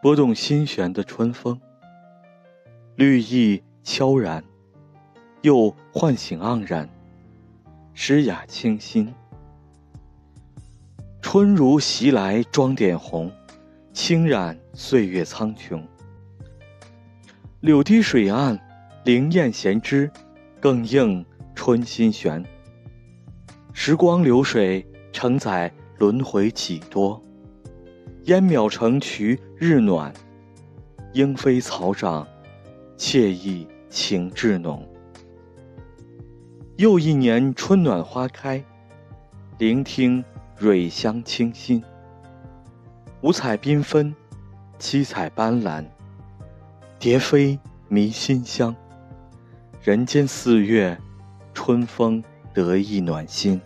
拨动心弦的春风，绿意悄然，又唤醒盎然，诗雅清新。春如袭来装点红，轻染岁月苍穹。柳堤水岸，灵燕衔枝，更映春心弦。时光流水，承载轮回几多？烟渺成渠日暖，莺飞草长，惬意情致浓。又一年春暖花开，聆听蕊香清新。五彩缤纷，七彩斑斓，蝶飞迷心香。人间四月，春风得意暖心。